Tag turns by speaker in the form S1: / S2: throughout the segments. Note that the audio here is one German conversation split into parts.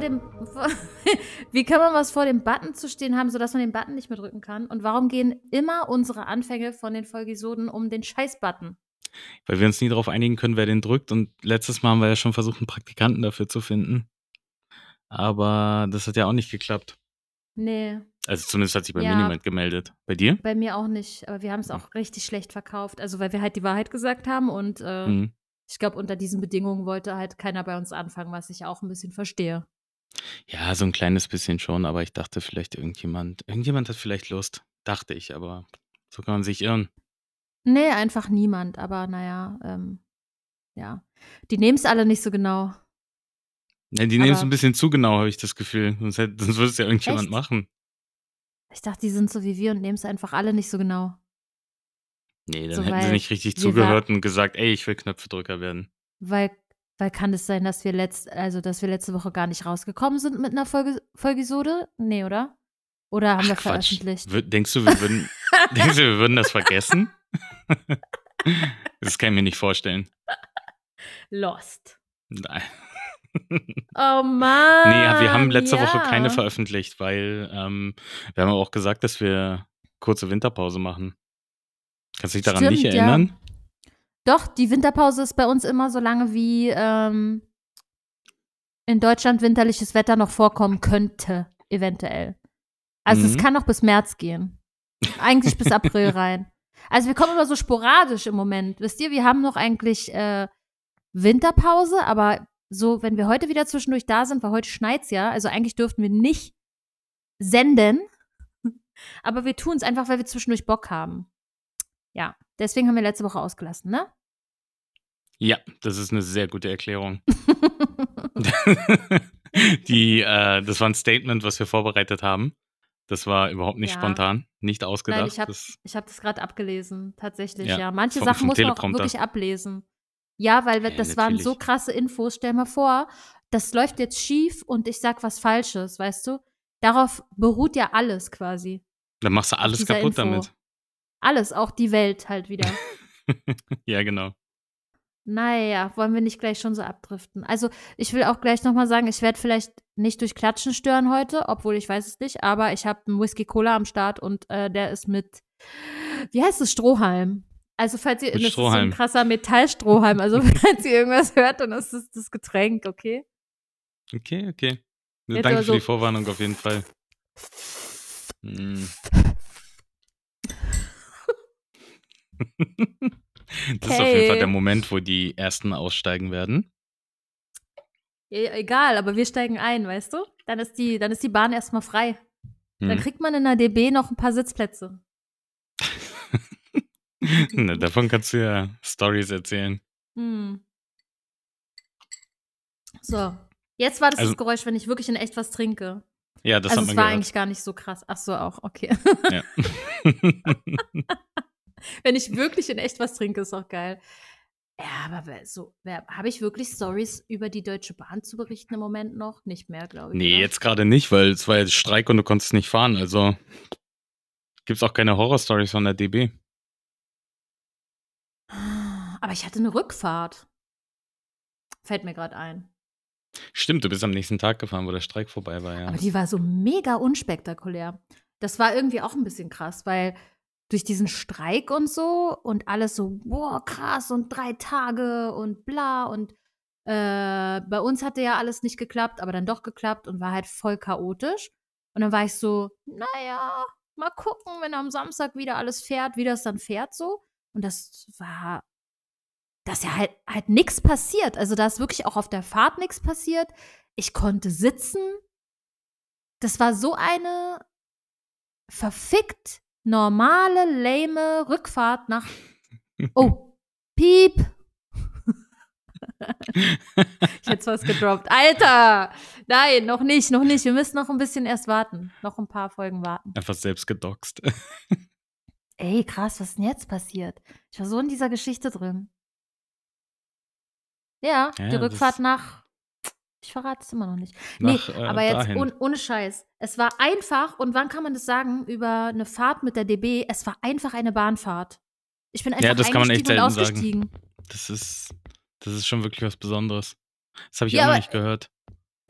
S1: vor dem wie kann man was vor dem Button zu stehen haben, sodass man den Button nicht mehr drücken kann? Und warum gehen immer unsere Anfänge von den Folgisoden um den Scheiß-Button?
S2: Weil wir uns nie darauf einigen können, wer den drückt. Und letztes Mal haben wir ja schon versucht, einen Praktikanten dafür zu finden. Aber das hat ja auch nicht geklappt.
S1: Nee.
S2: Also zumindest hat sich bei
S1: Ja.
S2: mir niemand gemeldet. Bei dir?
S1: Bei mir auch nicht, aber wir haben es auch richtig schlecht verkauft. Also, weil wir halt die Wahrheit gesagt haben und äh,
S2: Mhm.
S1: ich glaube, unter diesen Bedingungen wollte halt keiner bei uns anfangen, was ich auch ein bisschen verstehe.
S2: Ja, so ein kleines bisschen schon, aber ich dachte vielleicht irgendjemand, irgendjemand hat vielleicht Lust. Dachte ich, aber so kann man sich irren.
S1: Nee, einfach niemand, aber naja, ähm, ja. Die nehmen es alle nicht so genau.
S2: Ja, die nehmen es
S1: Aber-
S2: ein bisschen zu genau, habe ich das Gefühl. Sonst, hätte, sonst würde es ja irgendjemand
S1: Echt?
S2: machen.
S1: Ich dachte, die sind so wie wir und nehmen es einfach alle nicht so genau.
S2: Nee, dann
S1: So,
S2: hätten sie
S1: weil
S2: nicht richtig
S1: wir
S2: zugehört und gesagt, ey, ich will Knöpfedrücker werden.
S1: Weil, weil kann es sein, dass wir letzt, also dass wir letzte Woche gar nicht rausgekommen sind mit einer Folge, Folgisode? Nee, oder? Oder haben wir
S2: Ach, Quatsch.
S1: veröffentlicht?
S2: Wir- Denkst du, wir würden, denkst du, wir würden das vergessen? das kann ich mir nicht vorstellen.
S1: Lost.
S2: Nein.
S1: Oh Mann.
S2: Nee, wir haben letzte Woche
S1: ja.
S2: keine veröffentlicht, weil ähm, wir haben auch gesagt, dass wir kurze Winterpause machen. Kannst du dich daran nicht
S1: Stimmt, ja. Doch, die Winterpause ist bei uns immer so lange, wie ähm, in Deutschland winterliches Wetter noch vorkommen könnte, eventuell. Also es
S2: Mhm.
S1: kann noch bis März gehen. Eigentlich bis April rein. Also wir kommen immer so sporadisch im Moment. Wisst ihr, wir haben noch eigentlich äh, Winterpause, aber so, wenn wir heute wieder zwischendurch da sind, weil heute schneit's ja, also eigentlich dürften wir nicht senden, aber wir tun es einfach, weil wir zwischendurch Bock haben. Ja, deswegen haben wir letzte Woche ausgelassen, ne?
S2: Ja, das ist eine sehr gute Erklärung. Die, äh, das war ein Statement, was wir vorbereitet haben. Das war überhaupt nicht
S1: Ja.
S2: spontan, nicht ausgedacht.
S1: Nein, ich habe
S2: das,
S1: hab das gerade abgelesen, tatsächlich,
S2: Ja,
S1: ja. Manche
S2: vom-
S1: Sachen
S2: vom
S1: muss man auch wirklich ablesen. Ja, weil wir-
S2: Ja,
S1: das waren so
S2: natürlich.
S1: krasse Infos. Stell mal vor, das läuft jetzt schief und ich sag was Falsches, weißt du? Darauf beruht ja alles quasi.
S2: dann machst du alles kaputt
S1: Info.
S2: damit.
S1: Alles, auch die Welt halt wieder.
S2: ja, genau.
S1: Naja, wollen wir nicht gleich schon so abdriften. Also, ich will auch gleich nochmal sagen, ich werde vielleicht nicht durch Klatschen stören heute, obwohl ich weiß es nicht, aber ich habe einen Whisky Cola am Start und äh, der ist mit, wie heißt es, Strohhalm. Also, falls ihr,
S2: Mit
S1: das ist so ein
S2: Strohhalm.
S1: krasser Metallstrohhalm, also falls ihr irgendwas hört, dann ist es das Getränk, okay?
S2: Okay, okay.
S1: Jetzt
S2: Danke
S1: aber
S2: für die
S1: so-
S2: Vorwarnung auf jeden Fall. Hm. Das ist auf jeden Fall
S1: Okay.
S2: der Moment, wo die ersten aussteigen werden.
S1: Ja, egal, aber wir steigen ein, weißt du? Dann ist die, dann ist die Bahn erstmal frei. Dann
S2: Hm.
S1: kriegt man in der DB noch ein paar Sitzplätze.
S2: Na, davon kannst du ja Stories erzählen.
S1: Hm. So. Jetzt war das
S2: Also-
S1: das Geräusch, wenn ich wirklich in echt was trinke.
S2: Ja, das
S1: also
S2: hat
S1: es
S2: man
S1: war
S2: gehört.
S1: eigentlich gar nicht so krass. Ach so, auch, okay.
S2: Ja.
S1: wenn ich wirklich in echt was trinke, ist auch geil. Ja, aber so, wer- habe ich wirklich Stories über die Deutsche Bahn zu berichten im Moment noch? Nicht mehr, glaube ich.
S2: nee,
S1: oder?
S2: jetzt gerade nicht, weil es war jetzt Streik und du konntest nicht fahren. Also gibt's auch keine Horror-Stories von der DB.
S1: Aber ich hatte eine Rückfahrt. Fällt mir gerade ein.
S2: Stimmt, du bist am nächsten Tag gefahren, wo der Streik vorbei war, ja.
S1: Aber die war so mega unspektakulär. Das war irgendwie auch ein bisschen krass, weil durch diesen Streik und so und alles so, boah, krass und drei Tage und bla und äh, bei uns hatte ja alles nicht geklappt, aber dann doch geklappt und war halt voll chaotisch. Und dann war ich so, naja, mal gucken, wenn am Samstag wieder alles fährt, wie das dann fährt so. Und das war, dass ja halt, halt nichts passiert. Also da ist wirklich auch auf der Fahrt nichts passiert. Ich konnte sitzen. Das war so eine verfickt normale, lame Rückfahrt nach. Oh, piep. ich hätte was gedroppt. Alter! Nein, noch nicht, noch nicht. Wir müssen noch ein bisschen erst warten. Noch ein paar Folgen warten.
S2: Einfach selbst gedoxt.
S1: Ey, krass, was ist denn jetzt passiert? Ich war so in dieser Geschichte drin. Ja,
S2: Ja,
S1: die Rückfahrt nach. Ich verrate es immer noch nicht. Nee,
S2: Nach, äh,
S1: aber jetzt un, ohne Scheiß. Es war einfach, und wann kann man das sagen, über eine Fahrt mit der DB? Es war einfach eine Bahnfahrt. Ich bin einfach
S2: Ja, das kann man echt
S1: und
S2: selten sagen.
S1: ausgestiegen.
S2: Das ist, das ist schon wirklich was Besonderes. Das habe ich
S1: Ja,
S2: auch noch nicht gehört.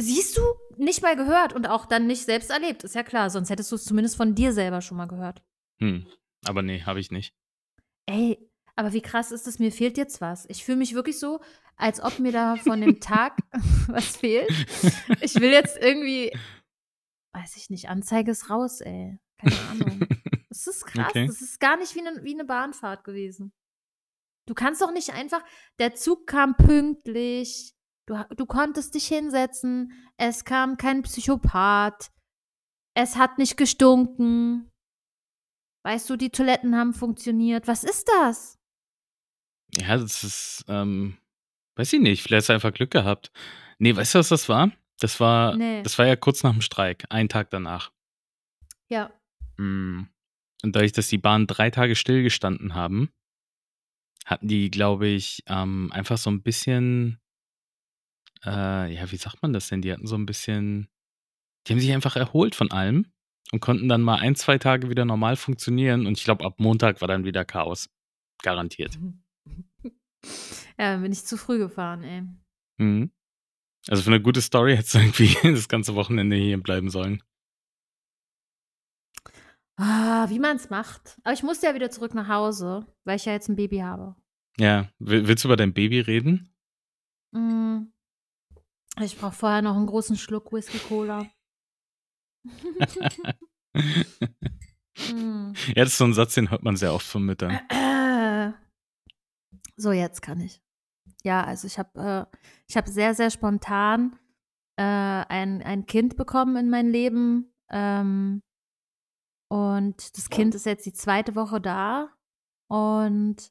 S1: Siehst du, nicht mal gehört und auch dann nicht selbst erlebt. Ist ja klar, sonst hättest du es zumindest von dir selber schon mal gehört.
S2: Hm. Aber nee, habe ich nicht.
S1: Ey, aber wie krass ist es, mir fehlt jetzt was. Ich fühle mich wirklich so, als ob mir da von dem Tag was fehlt. Ich will jetzt irgendwie, weiß ich nicht, Anzeige ist raus, ey. Keine Ahnung. Das ist krass.
S2: Okay.
S1: Das ist gar nicht wie eine, wie eine Bahnfahrt gewesen. Du kannst doch nicht einfach, der Zug kam pünktlich, du, du konntest dich hinsetzen, es kam kein Psychopath, es hat nicht gestunken. Weißt du, die Toiletten haben funktioniert. Was ist das?
S2: Ja, das ist, ähm, weiß ich nicht, vielleicht hast du einfach Glück gehabt. Nee, weißt du, was das war? Das war,
S1: Nee.
S2: das war ja kurz nach dem Streik, einen Tag danach.
S1: Ja.
S2: Hm. Und dadurch, dass die Bahnen drei Tage stillgestanden haben, hatten die, glaube ich, ähm, einfach so ein bisschen, äh, ja, wie sagt man das denn? Die hatten so ein bisschen, die haben sich einfach erholt von allem und konnten dann mal ein, zwei Tage wieder normal funktionieren. Und ich glaube, ab Montag war dann wieder Chaos. Garantiert.
S1: Ja, dann bin ich zu früh gefahren, ey.
S2: Mhm. Also für eine gute Story hättest du irgendwie das ganze Wochenende hier bleiben sollen.
S1: Ah, wie man es macht. Aber ich musste ja wieder zurück nach Hause, weil ich ja jetzt ein Baby habe.
S2: Ja, will- willst du über dein Baby reden?
S1: Mm. Ich brauche vorher noch einen großen Schluck Whisky Cola. Mm.
S2: Ja, das ist so ein Satz, den hört man sehr oft von Müttern.
S1: So, jetzt kann ich. Ja, also ich habe äh, ich sehr, sehr spontan äh, ein, ein Kind bekommen in mein Leben. Ähm, und das Kind ist jetzt die zweite Woche da. Und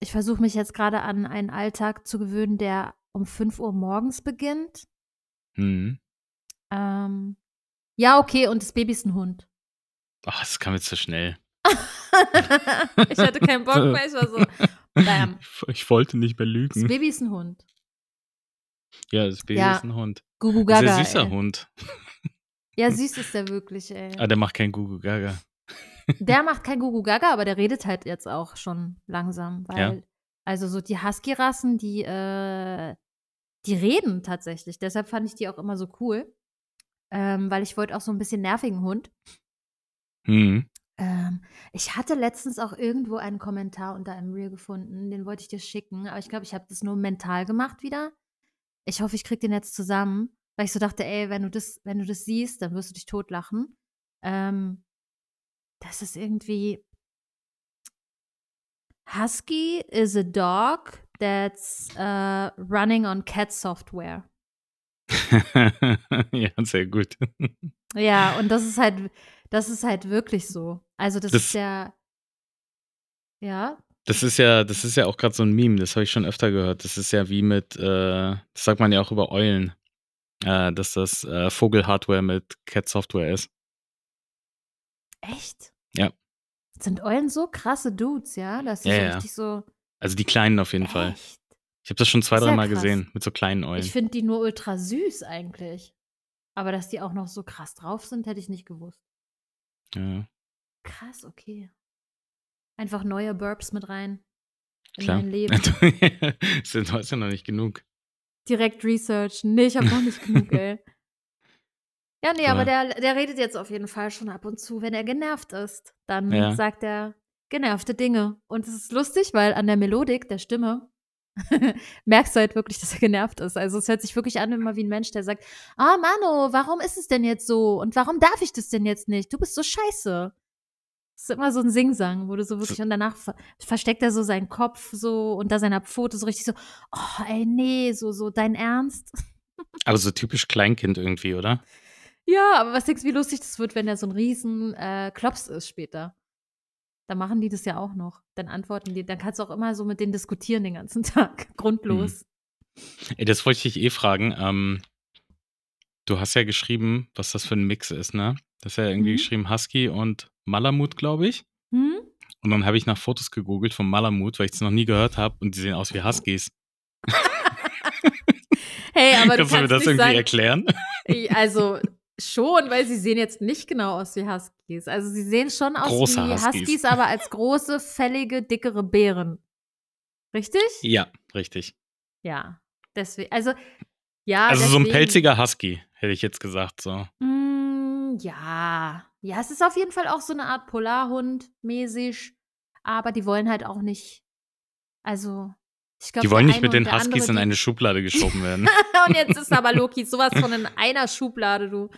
S1: ich versuche mich jetzt gerade an einen Alltag zu gewöhnen, der um 5 Uhr morgens beginnt.
S2: Mhm.
S1: Ähm, ja, okay, und das Baby ist ein Hund.
S2: Ach, das kam jetzt zu schnell.
S1: ich hatte keinen Bock mehr. Ich war so, bam.
S2: Ich, wollte nicht mehr
S1: Das
S2: lügen.
S1: Baby ist ein Hund.
S2: Ja, das Baby
S1: Ja.
S2: ist ein Hund.
S1: Gugu
S2: Ein Sehr
S1: Gaga.
S2: süßer
S1: ey.
S2: Hund.
S1: Ja, süß ist der wirklich, ey.
S2: Ah, der macht kein Gugu Gaga.
S1: Der macht kein Gugu Gaga, aber der redet halt jetzt auch schon langsam. Weil,
S2: Ja.
S1: also so die Husky-Rassen, die, äh, die reden tatsächlich. Deshalb fand ich die auch immer so cool. Ähm, weil ich wollte auch so ein bisschen nervigen Hund.
S2: Mhm.
S1: Ähm, ich hatte letztens auch irgendwo einen Kommentar unter einem Reel gefunden, den wollte ich dir schicken, aber ich glaube, ich habe das nur mental gemacht wieder. Ich hoffe, ich krieg den jetzt zusammen, weil ich so dachte, ey, wenn du das, wenn du das siehst, dann wirst du dich totlachen. Ähm, das ist irgendwie Husky is a dog that's uh, running on cat software.
S2: ja, sehr gut.
S1: Ja, und das ist halt, das ist halt wirklich so. Also das,
S2: Das-
S1: ist ja, ja,
S2: Das ist ja, das ist ja auch gerade so ein Meme, das habe ich schon öfter gehört. Das ist ja wie mit, äh, das sagt man ja auch über Eulen, äh, dass das äh, Vogelhardware mit Cat-Software ist.
S1: Echt?
S2: Ja.
S1: Sind Eulen so krasse Dudes, ja? Dass die
S2: Ja,
S1: so
S2: ja.
S1: richtig so.
S2: Also die kleinen auf jeden Fall.
S1: Echt?
S2: Ich habe das schon zwei,
S1: Sehr
S2: drei Mal
S1: krass.
S2: gesehen, mit so kleinen Eulen.
S1: Ich finde die nur ultra süß eigentlich. Aber dass die auch noch so krass drauf sind, hätte ich nicht gewusst.
S2: Ja,
S1: Krass, okay. Einfach neue Burps mit rein. In
S2: klar.
S1: mein Leben.
S2: du hast ja noch nicht genug.
S1: Direkt researchen. Nee, ich habe noch nicht genug, ey. Ja, nee, aber
S2: Aber-
S1: der, der redet jetzt auf jeden Fall schon ab und zu, wenn er genervt ist. Dann
S2: Ja.
S1: sagt er genervte Dinge. Und es ist lustig, weil an der Melodik der Stimme merkst du halt wirklich, dass er genervt ist. Also es hört sich wirklich an immer wie ein Mensch, der sagt, ah Mano, warum ist es denn jetzt so? Und warum darf ich das denn jetzt nicht? Du bist so scheiße. Das ist immer so ein Singsang, wo du so wirklich, und danach ver versteckt er so seinen Kopf so unter seiner Pfote so richtig so, oh ey, nee, so, so, dein Ernst?
S2: Aber so typisch Kleinkind irgendwie, oder?
S1: Ja, aber was denkst du, wie lustig das wird, wenn er so ein riesen äh, Klops ist später? Dann machen die das ja auch noch. Dann antworten die, dann kannst du auch immer so mit denen diskutieren den ganzen Tag. Grundlos.
S2: Ey, das wollte ich dich eh fragen. Ähm, du hast ja geschrieben, was das für ein Mix ist, ne? Das ist ja irgendwie
S1: Mhm.
S2: geschrieben Husky und Malamut, glaube ich.
S1: Hm?
S2: Und dann habe ich nach Fotos gegoogelt vom Malamut, weil ich es noch nie gehört habe und die sehen aus wie Huskies.
S1: Hey, aber
S2: Kannst
S1: du
S2: mir das irgendwie
S1: sagen,
S2: erklären?
S1: Also schon, weil sie sehen jetzt nicht genau aus wie Huskies. Also sie sehen schon aus
S2: Große
S1: wie
S2: Huskies.
S1: Huskies, aber als große, fällige, dickere Bären. Richtig?
S2: ja, richtig.
S1: Ja. Deswegen, also Ja,
S2: Also so ein
S1: deswegen-
S2: pelziger Husky, hätte ich jetzt gesagt. So.
S1: Mm, ja. Ja, es ist auf jeden Fall auch so eine Art Polarhund mäßig. Aber die wollen halt auch nicht. Also, ich glaube.
S2: Die wollen nicht mit den Huskies in eine Schublade geschoben werden.
S1: und jetzt ist aber Loki sowas von in einer Schublade, du.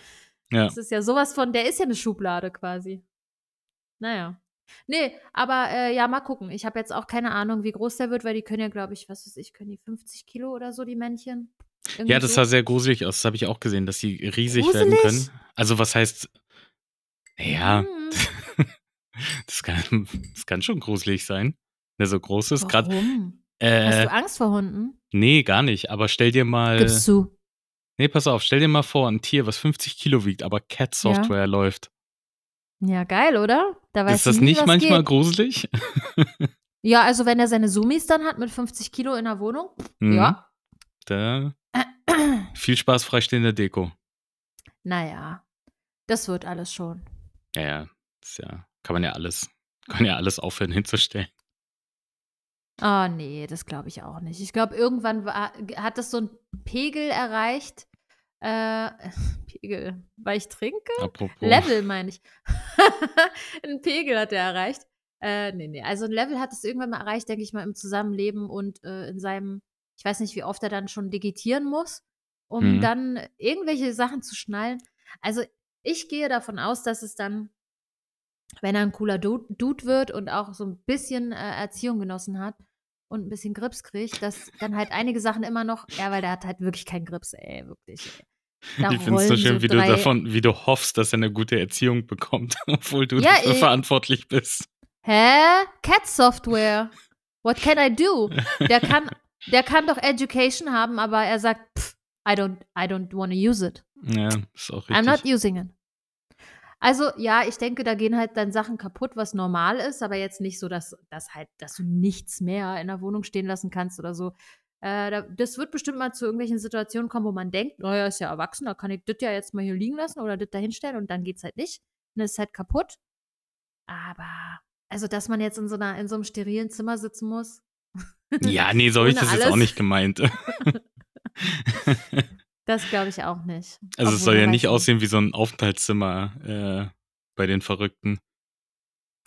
S2: Ja.
S1: Das ist ja sowas von, der ist ja eine Schublade quasi. Naja. Nee, aber äh, ja, mal gucken. Ich habe jetzt auch keine Ahnung, wie groß der wird, weil die können ja, glaube ich, was weiß ich, können die 50 Kilo oder so, die Männchen? Irgendwie
S2: Ja, das
S1: so.
S2: sah sehr gruselig aus. Das habe ich auch gesehen, dass die riesig
S1: Gruselig?
S2: werden können. Also was heißt, ja,
S1: Mhm.
S2: das, kann, das kann schon gruselig sein. Der so groß ist. Grad,
S1: Hast
S2: äh,
S1: du Angst vor Hunden?
S2: nee, gar nicht. Aber stell dir mal,
S1: Gibst du.
S2: nee, pass auf, stell dir mal vor, ein Tier, was 50 Kilo wiegt, aber Cat-Software läuft.
S1: Ja, geil, oder? Da
S2: ist das
S1: nie,
S2: nicht manchmal
S1: geht.
S2: gruselig?
S1: Ja, also wenn er seine Zoomies dann hat mit 50 Kilo in der Wohnung,
S2: Mhm.
S1: ja.
S2: Da, viel Spaß freistehender Deko.
S1: Naja, das wird alles schon.
S2: Ja, ja, ja, kann man ja alles, kann ja alles aufhören hinzustellen.
S1: Ah, nee, das glaube ich auch nicht. Ich glaube, irgendwann war, hat das so ein Pegel erreicht. Äh, Pegel, weil ich trinke?
S2: Apropos.
S1: Level, meine ich. ein Pegel hat er erreicht. Äh, nee, nee. Also ein Level hat es irgendwann mal erreicht, denke ich mal, im Zusammenleben und äh, in seinem, ich weiß nicht, wie oft er dann schon digitieren muss, um
S2: Mhm.
S1: dann irgendwelche Sachen zu schnallen. Also ich gehe davon aus, dass es dann, wenn er ein cooler Du- Dude wird und auch so ein bisschen äh, Erziehung genossen hat und ein bisschen Grips kriegt, dass dann halt einige Sachen immer noch, ja, weil der hat halt wirklich keinen Grips, ey, wirklich. Ey.
S2: Ich finde es so schön, wie du davon, wie du hoffst, dass er eine gute Erziehung bekommt, obwohl du
S1: Ja,
S2: dafür
S1: ich-
S2: verantwortlich bist.
S1: Hä? Cat Software. What can I do? Der kann, der kann doch Education haben, aber er sagt, pff, I don't, I don't want to use it.
S2: Ja, ist auch richtig.
S1: I'm not using it. Also ja, ich denke, da gehen halt dann Sachen kaputt, was normal ist, aber jetzt nicht so, dass, dass halt, dass du nichts mehr in der Wohnung stehen lassen kannst oder so. Äh, da, das wird bestimmt mal zu irgendwelchen Situationen kommen, wo man denkt, naja, ist ja erwachsen, da kann ich das ja jetzt mal hier liegen lassen oder das da hinstellen und dann geht's halt nicht. Dann ist es halt kaputt. Aber, also, dass man jetzt in so, einer, in so einem sterilen Zimmer sitzen muss.
S2: ja, nee, so habe ich das jetzt auch
S1: alles.
S2: nicht gemeint.
S1: Das glaube ich auch nicht.
S2: Also es soll ja nicht aussehen wie so ein Aufenthaltszimmer äh, bei den Verrückten.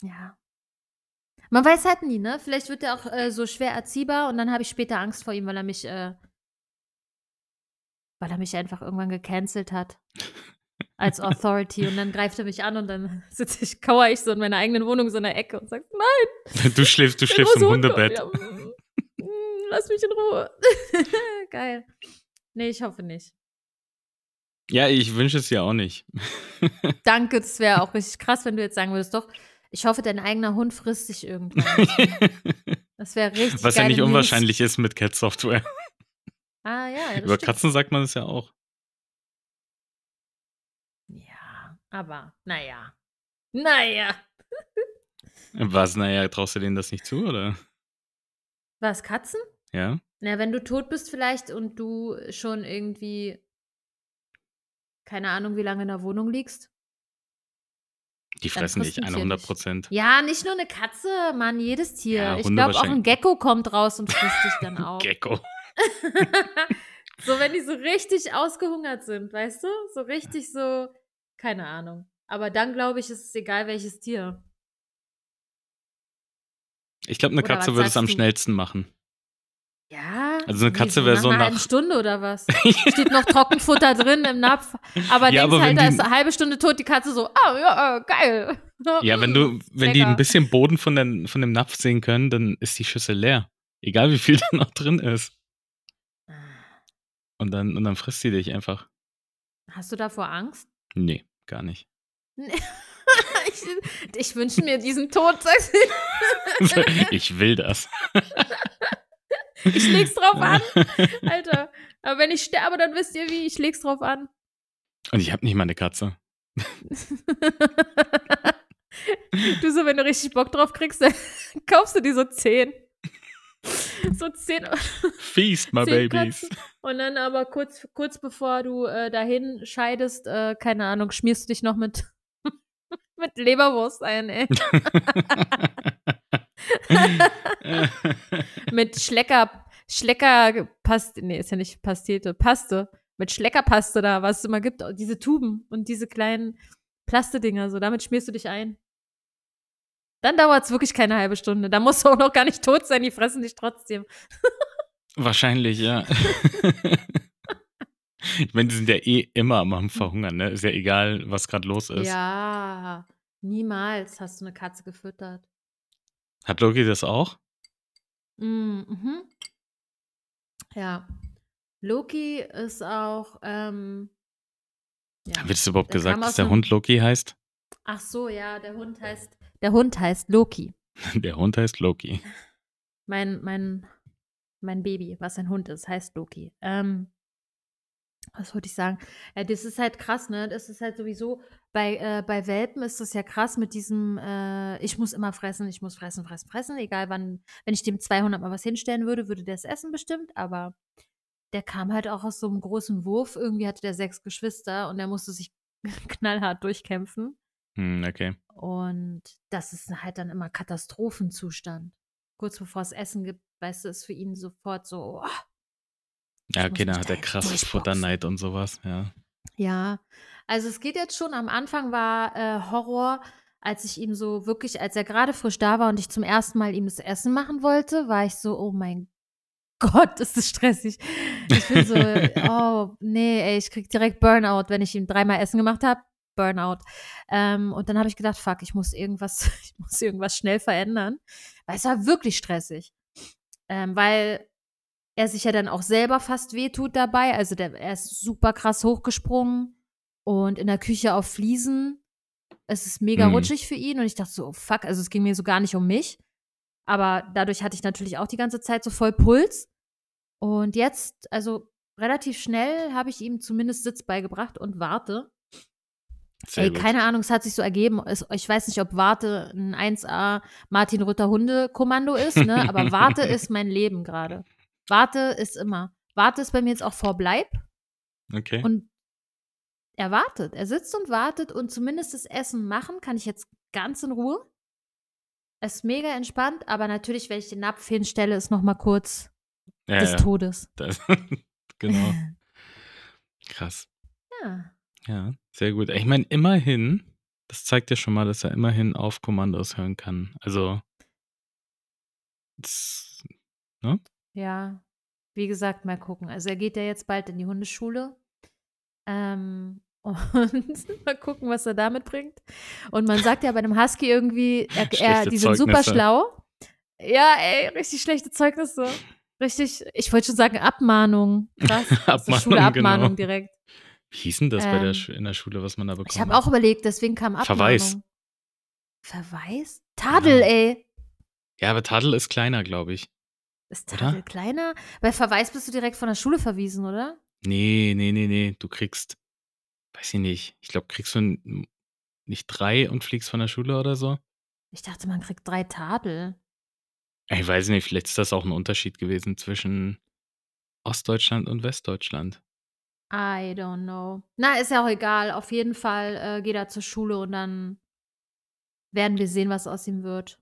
S1: Ja. Man weiß halt nie, ne? Vielleicht wird er auch äh, so schwer erziehbar und dann habe ich später Angst vor ihm, weil er mich, äh, weil er mich einfach irgendwann gecancelt hat. Als Authority. und dann greift er mich an und dann sitze ich, kauer ich so in meiner eigenen Wohnung so in der Ecke und sag, nein,
S2: Du schläfst, du schläfst im
S1: Hund
S2: Hundebett.
S1: Ja, mm, mm, lass mich in Ruhe. Geil. Nee, ich hoffe nicht.
S2: Ja, ich wünsche es ja auch nicht.
S1: Danke, das wäre auch richtig krass, wenn du jetzt sagen würdest, doch, ich hoffe, dein eigener Hund frisst dich irgendwann. Das wäre richtig
S2: Was ja nicht
S1: News.
S2: unwahrscheinlich ist mit Cat Software.
S1: Ah, ja,
S2: Über
S1: stimmt.
S2: Katzen sagt man es ja auch.
S1: Ja, aber naja. Naja.
S2: Was, naja, traust du denen das nicht zu, oder?
S1: Was, Katzen?
S2: Ja?
S1: Na, wenn du tot bist vielleicht und du schon irgendwie, keine Ahnung, wie lange in der Wohnung liegst.
S2: Die fressen dich
S1: frisst ein Tier
S2: 100
S1: nicht.
S2: Prozent.
S1: Ja, nicht nur eine Katze, Mann, jedes Tier.
S2: Ja,
S1: ich glaube, auch ein. Gecko kommt raus und frisst dich dann auch.
S2: Gecko.
S1: so, wenn die so richtig ausgehungert sind, weißt du? So richtig so, keine Ahnung. Aber dann glaube ich, ist es egal, welches Tier.
S2: Ich glaube, eine
S1: Oder
S2: Katze würde es am
S1: du?
S2: schnellsten machen.
S1: Ja.
S2: Also eine Katze wäre so nach-
S1: halben Stunde oder was? Steht noch Trockenfutter drin im Napf. Aber
S2: Ja,
S1: denkst
S2: aber
S1: halt, da
S2: die-
S1: ist eine halbe Stunde tot, die Katze so, ah, ja, äh, geil.
S2: Ja, wenn du, wenn die
S1: Lecker.
S2: ein bisschen Boden von, den, von dem Napf sehen können, dann ist die Schüssel leer. Egal wie viel da noch drin ist. Und dann, und dann frisst sie dich einfach.
S1: Hast du davor Angst?
S2: Nee, gar nicht.
S1: ich ich wünsche mir diesen Tod.
S2: ich will das.
S1: Ich leg's drauf an, Alter. Aber wenn ich sterbe, dann wisst ihr wie, ich leg's drauf an.
S2: Und ich habe nicht mal eine Katze.
S1: du so, wenn du richtig Bock drauf kriegst, dann kaufst du dir so zehn. So zehn
S2: Feast, my
S1: Zehn
S2: babies.
S1: Katzen. Und dann aber kurz, kurz bevor du äh, dahin scheidest, äh, keine Ahnung, schmierst du dich noch mit, mit Leberwurst ein, ey. mit Schlecker, Schlecker Paste, nee, ist ja nicht Pastete, Paste, mit Schleckerpaste da, was es immer gibt, diese Tuben und diese kleinen Plastedinger, so, damit schmierst du dich ein. Dann dauert es wirklich keine halbe Stunde. Da musst du auch noch gar nicht tot sein, die fressen dich trotzdem.
S2: Wahrscheinlich, ja. ich meine, die sind ja eh immer am Verhungern, ne? Ist ja egal, was gerade los ist.
S1: Ja, niemals hast du eine Katze gefüttert.
S2: Hat Loki das auch?
S1: Mm, Mhm. Ja. Loki ist auch, ähm, ja,
S2: Wird es überhaupt
S1: der
S2: gesagt, dass der Hund Loki heißt?
S1: ach so, ja, der Hund heißt, der Hund heißt Loki.
S2: Der Hund heißt Loki.
S1: Mein, mein, mein Baby, was ein Hund ist, heißt Loki. Ähm, was wollte ich sagen? Ja, das ist halt krass, ne? Das ist halt sowieso, bei, äh, bei Welpen ist das ja krass mit diesem, äh, ich muss immer fressen, ich muss fressen, fressen, fressen. Egal wann, wenn ich dem 200 Mal was hinstellen würde, würde der es essen bestimmt, aber der kam halt auch aus so einem großen Wurf. Irgendwie hatte der sechs Geschwister und der musste sich knallhart durchkämpfen.
S2: Hm, okay.
S1: Und das ist halt dann immer Katastrophenzustand. Kurz bevor es Essen gibt, weißt du, ist für ihn sofort so, oh,
S2: Ja, okay, dann hat er krasses. Futterneid und sowas, ja.
S1: Ja, also es geht jetzt schon. Am Anfang war äh, Horror, als ich ihm so wirklich, als er gerade frisch da war und ich zum ersten Mal ihm das Essen machen wollte, war ich so, oh mein Gott, ist das stressig. Ich bin so, oh nee, ey, ich krieg direkt Burnout, wenn ich ihm dreimal Essen gemacht habe. Burnout. Ähm, und dann habe ich gedacht, fuck, ich muss irgendwas, ich muss irgendwas schnell verändern. Weil es war wirklich stressig. Ähm, weil er sich ja dann auch selber fast wehtut dabei. Also der, er ist super krass hochgesprungen und in der Küche auf Fliesen. Es ist mega
S2: Hm.
S1: rutschig für ihn und ich dachte so, oh fuck, also es ging mir so gar nicht um mich. Aber dadurch hatte ich natürlich auch die ganze Zeit so voll Puls. Und jetzt, also relativ schnell, habe ich ihm zumindest Sitz beigebracht und warte.
S2: Sehr
S1: Ey,
S2: gut.
S1: keine Ahnung, es hat sich so ergeben. Ich weiß nicht, ob Warte ein 1A Martin Rütter Hunde-Kommando ist, ne? Aber Warte ist mein Leben gerade. Warte ist immer. Warte ist bei mir jetzt auch vor Bleib.
S2: Okay.
S1: Und er wartet. Er sitzt und wartet und zumindest das Essen machen kann ich jetzt ganz in Ruhe. Es ist mega entspannt, aber natürlich, wenn ich den Napf hinstelle, ist noch mal kurz
S2: ja,
S1: des
S2: ja.
S1: Todes.
S2: Das, genau. Krass.
S1: Ja.
S2: Ja, sehr gut. Ich meine, immerhin, das zeigt ja schon mal, dass er immerhin auf Kommandos hören kann. Also, das, ne?
S1: Ja, wie gesagt, mal gucken. Also er geht ja jetzt bald in die Hundeschule. Ähm, und mal gucken, was er damit bringt. Und man sagt ja bei einem Husky irgendwie, er, er, die sind super schlau. Ja, ey, richtig schlechte Zeugnisse. Richtig, ich wollte schon sagen Abmahnung. Krass, der Schule
S2: Abmahnung,
S1: Abmahnung
S2: genau.
S1: direkt.
S2: Wie hieß denn das bei der
S1: Ähm,
S2: in der Schule, was man da bekommt?
S1: Ich habe auch überlegt, deswegen kam Abmahnung.
S2: Verweis.
S1: Verweis? Tadel,
S2: Genau.
S1: ey.
S2: Ja, aber Tadel ist kleiner, glaube ich.
S1: Ist
S2: Oder?
S1: Tadel kleiner? Bei Verweis bist du direkt von der Schule verwiesen, oder?
S2: Nee, nee, nee, nee. Du kriegst, weiß ich nicht. Ich glaube, kriegst du nicht drei und fliegst von der Schule oder so?
S1: Ich dachte, man kriegt drei Tadel.
S2: Ich weiß nicht, vielleicht ist das auch ein Unterschied gewesen zwischen Ostdeutschland und Westdeutschland.
S1: I don't know. Na, ist ja auch egal. Auf jeden Fall äh, geht er zur Schule und dann werden wir sehen, was aus ihm wird.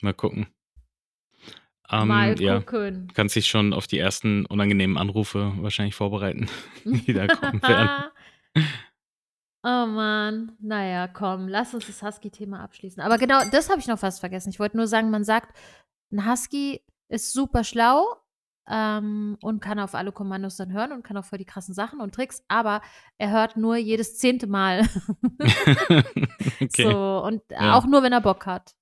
S2: Mal gucken. Ähm,
S1: Mal
S2: ja,
S1: gucken.
S2: kannst dich schon auf die ersten unangenehmen Anrufe wahrscheinlich vorbereiten, die da kommen werden.
S1: oh Mann. Naja, komm, lass uns das Husky-Thema abschließen. Aber genau, das habe ich noch fast vergessen. Ich wollte nur sagen, man sagt, ein Husky ist super schlau ähm, und kann auf alle Kommandos dann hören und kann auch voll die krassen Sachen und Tricks, aber er hört nur jedes zehnte Mal.
S2: okay.
S1: So, und
S2: Ja.
S1: auch nur, wenn er Bock hat.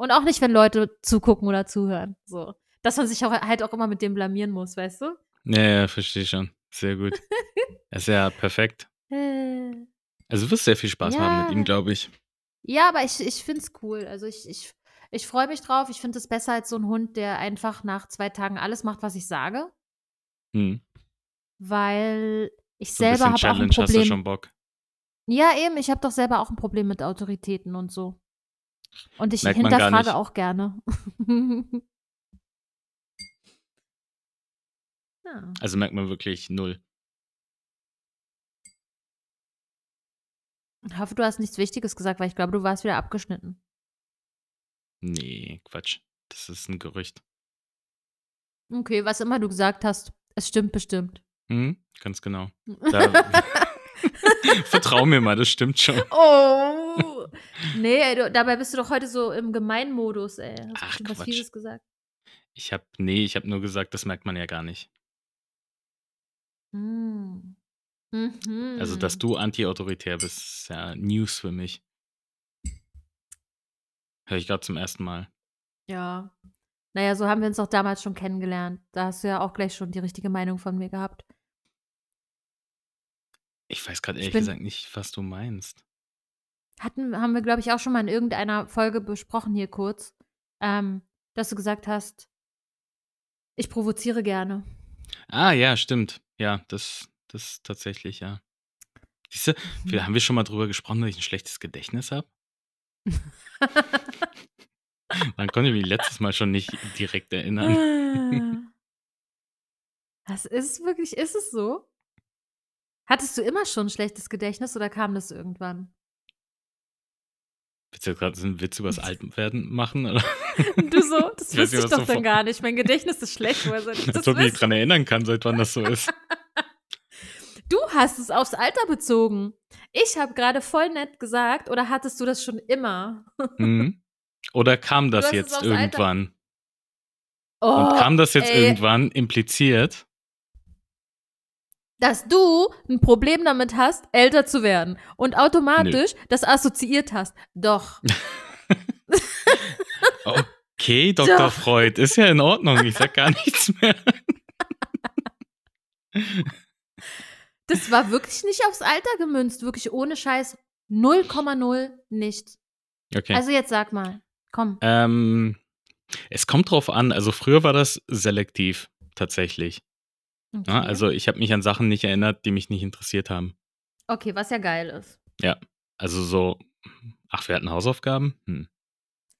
S1: Und auch nicht, wenn Leute zugucken oder zuhören. So. Dass man sich auch, halt auch immer mit dem blamieren muss, weißt du?
S2: Ja, ja, verstehe schon. Sehr gut. ist ja perfekt.
S1: Äh,
S2: Also du wirst sehr viel Spaß haben mit
S1: Ja.
S2: ihm, glaube ich.
S1: Ja, aber ich, ich finde es cool. Also ich, ich, ich freue mich drauf. Ich finde es besser als so ein Hund, der einfach nach zwei Tagen alles macht, was ich sage.
S2: Hm.
S1: Weil ich
S2: So
S1: selber habe auch ein
S2: Challenge hast du
S1: Problem.
S2: schon Bock.
S1: Ja, eben, ich habe doch selber auch ein Problem mit Autoritäten und so. Und ich
S2: Merkt
S1: hinterfrage auch gerne. ja.
S2: Also merkt man wirklich null.
S1: Ich hoffe, du hast nichts Wichtiges gesagt, weil ich glaube, du warst wieder abgeschnitten.
S2: Nee, Quatsch. Das ist ein Gerücht.
S1: Okay, was immer du gesagt hast, es stimmt bestimmt.
S2: Mhm, ganz genau. Da, vertrau mir mal, das stimmt schon.
S1: Oh. Nee, ey, du, dabei bist du doch heute so im Gemeinmodus, ey. Hast
S2: Ach,
S1: bestimmt was. Fieses gesagt.
S2: Ich habe, nee, ich habe nur gesagt, das merkt man ja gar nicht.
S1: Hm.
S2: Also, dass
S1: Mhm.
S2: du anti-autoritär bist, ist ja News für mich. Höre ich gerade zum ersten Mal.
S1: Ja. Naja, so haben wir uns doch damals schon kennengelernt. Da hast du ja auch gleich schon die richtige Meinung von mir gehabt.
S2: Ich weiß gerade
S1: Ich
S2: ehrlich gesagt nicht, was du meinst.
S1: Hatten, haben wir, glaube ich, auch schon mal in irgendeiner Folge besprochen hier kurz, ähm, dass du gesagt hast, ich provoziere gerne.
S2: Ah, ja, stimmt. Ja, das, das tatsächlich, ja. Siehst du,
S1: Mhm.
S2: haben wir schon mal drüber gesprochen, dass ich ein schlechtes Gedächtnis habe? Man konnte mich letztes Mal schon nicht direkt erinnern.
S1: Das ist wirklich, ist es so? Hattest du immer schon ein schlechtes Gedächtnis oder kam das irgendwann?
S2: Willst du jetzt gerade einen Witz über das Altwerden machen? Oder?
S1: Du so? Das
S2: Ich
S1: wüsste ich
S2: was
S1: doch
S2: du
S1: dann gar nicht. Mein Gedächtnis ist schlecht. Woher soll ich das
S2: ich mich dran erinnern kann, seit wann das so ist.
S1: Du hast es aufs Alter bezogen. Ich habe gerade voll nett gesagt, oder hattest du das schon immer?
S2: Mhm. Oder kam das jetzt irgendwann?
S1: Oh,
S2: Und kam das jetzt
S1: ey,
S2: irgendwann impliziert?
S1: Dass du ein Problem damit hast, älter zu werden und automatisch das assoziiert hast. Doch.
S2: Okay, Dr.
S1: Doch.
S2: Freud, ist ja in Ordnung. Ich sag gar nichts mehr.
S1: Das war wirklich nicht aufs Alter gemünzt, wirklich ohne Scheiß. 0,0 nicht.
S2: Okay.
S1: Also jetzt sag mal, komm.
S2: ähm, es kommt drauf an. Also früher war das selektiv tatsächlich.
S1: Okay.
S2: Ja, also ich habe mich an Sachen nicht erinnert, die mich nicht interessiert haben.
S1: okay, was ja geil ist.
S2: Also so, ach, wir hatten Hausaufgaben? Hm.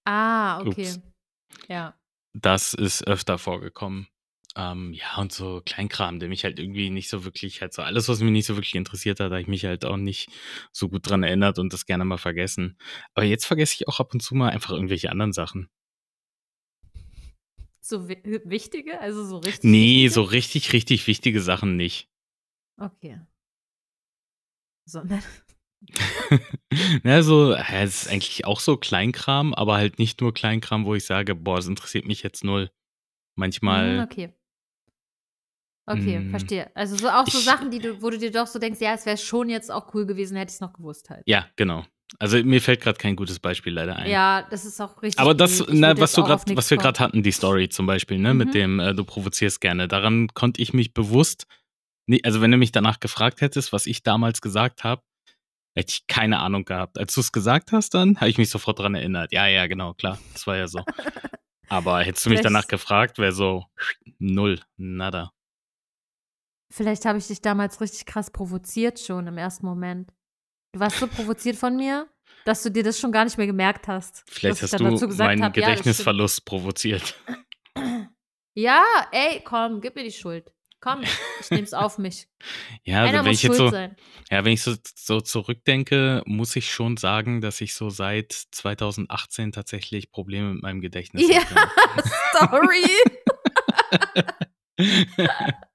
S1: Ah, okay.
S2: Ups.
S1: Ja.
S2: Das ist öfter vorgekommen. Ähm, ja, und so Kleinkram, der mich halt irgendwie nicht so wirklich, halt so alles, was mich nicht so wirklich interessiert hat, habe ich mich halt auch nicht so gut dran erinnert und das gerne mal vergessen. Aber jetzt vergesse ich auch ab und zu mal einfach irgendwelche anderen Sachen.
S1: So wi wichtige? Also so richtig.
S2: Nee,
S1: wichtige?
S2: so richtig, richtig wichtige Sachen nicht.
S1: Okay. Sondern.
S2: ja, so, ja, es ist eigentlich auch so Kleinkram, aber halt nicht nur Kleinkram, wo ich sage, boah, das interessiert mich jetzt null. Manchmal.
S1: Hm, okay. Okay,
S2: Mm.
S1: verstehe. Also so auch so
S2: Ich-
S1: Sachen, die du, wo du dir doch so denkst, ja, es wäre schon jetzt auch cool gewesen, hätte ich es noch gewusst halt.
S2: Ja, genau. Also mir fällt gerade kein gutes Beispiel leider ein.
S1: Ja, das ist auch richtig.
S2: Aber das, na, was du grad, was wir gerade hatten, die Story zum Beispiel, ne,
S1: Mhm.
S2: mit dem äh, du provozierst gerne, daran konnte ich mich bewusst, nee, also wenn du mich danach gefragt hättest, was ich damals gesagt habe, hätte ich keine Ahnung gehabt. Als du es gesagt hast, dann habe ich mich sofort dran erinnert. Ja, ja, genau, klar, das war ja so. Aber hättest du mich danach gefragt, wäre so null, nada.
S1: Vielleicht habe ich dich damals richtig krass provoziert schon im ersten Moment. Du warst so provoziert von mir, dass du dir das schon gar nicht mehr gemerkt hast.
S2: Vielleicht hast du meinen
S1: hab, ja,
S2: Gedächtnisverlust provoziert.
S1: stimmt. Ja, ey, komm, gib mir die Schuld. Komm, ich nehm's auf mich.
S2: Ja, also wenn ich jetzt so,
S1: sein.
S2: Ja, wenn ich so, so zurückdenke, muss ich schon sagen, dass ich so seit 2018 tatsächlich Probleme mit meinem Gedächtnis
S1: Ja,
S2: habe.
S1: sorry.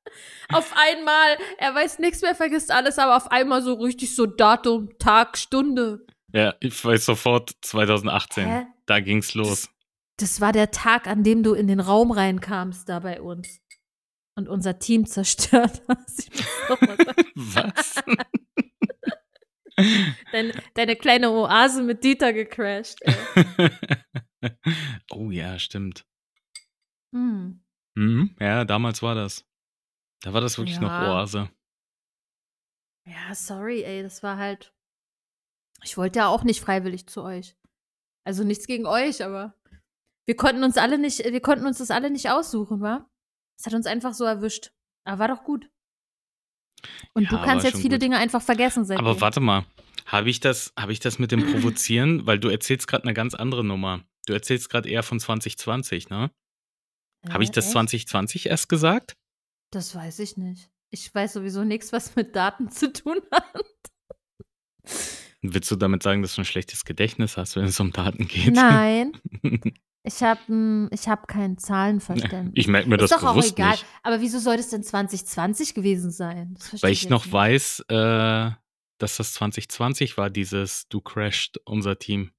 S1: auf einmal, er weiß nichts mehr, vergisst alles, aber auf einmal so richtig so Datum, Tag, Stunde.
S2: ja, ich weiß sofort 2018.
S1: Hä?
S2: Da ging's los.
S1: Das war der Tag, an dem du in den Raum reinkamst da bei uns und unser Team zerstört hast.
S2: Was?
S1: Deine, deine kleine Oase mit Dieter gecrashed. Ey.
S2: oh ja, stimmt.
S1: Hm.
S2: Mhm, ja, damals war das. Da war das wirklich noch
S1: Ja.
S2: Oase.
S1: Ja, sorry, ey, das war halt. Ich wollte ja auch nicht freiwillig zu euch. Also nichts gegen euch, aber wir konnten uns alle nicht, wir konnten uns das alle nicht aussuchen, wa? Es hat uns einfach so erwischt. Aber war doch gut. Und
S2: Ja,
S1: du kannst jetzt viele
S2: gut.
S1: Dinge einfach vergessen seitdem.
S2: Aber warte mal, habe ich das, habe ich das mit dem Provozieren, weil du erzählst gerade eine ganz andere Nummer. Du erzählst gerade eher von 2020, ne? Habe ich
S1: Äh,
S2: das
S1: echt?
S2: 2020 erst gesagt?
S1: Das weiß ich nicht. Ich weiß sowieso nichts, was mit Daten zu tun hat.
S2: Willst du damit sagen, dass du ein schlechtes Gedächtnis hast, wenn es um Daten geht?
S1: Nein. Ich habe ich hab kein Zahlenverständnis.
S2: Ich merke mir das
S1: Ist doch auch
S2: bewusst
S1: egal.
S2: nicht.
S1: Aber wieso soll das denn 2020 gewesen sein? Das
S2: Weil ich
S1: jetzt
S2: noch
S1: nicht.
S2: weiß, äh, dass das 2020 war, dieses Du crashed unser Team.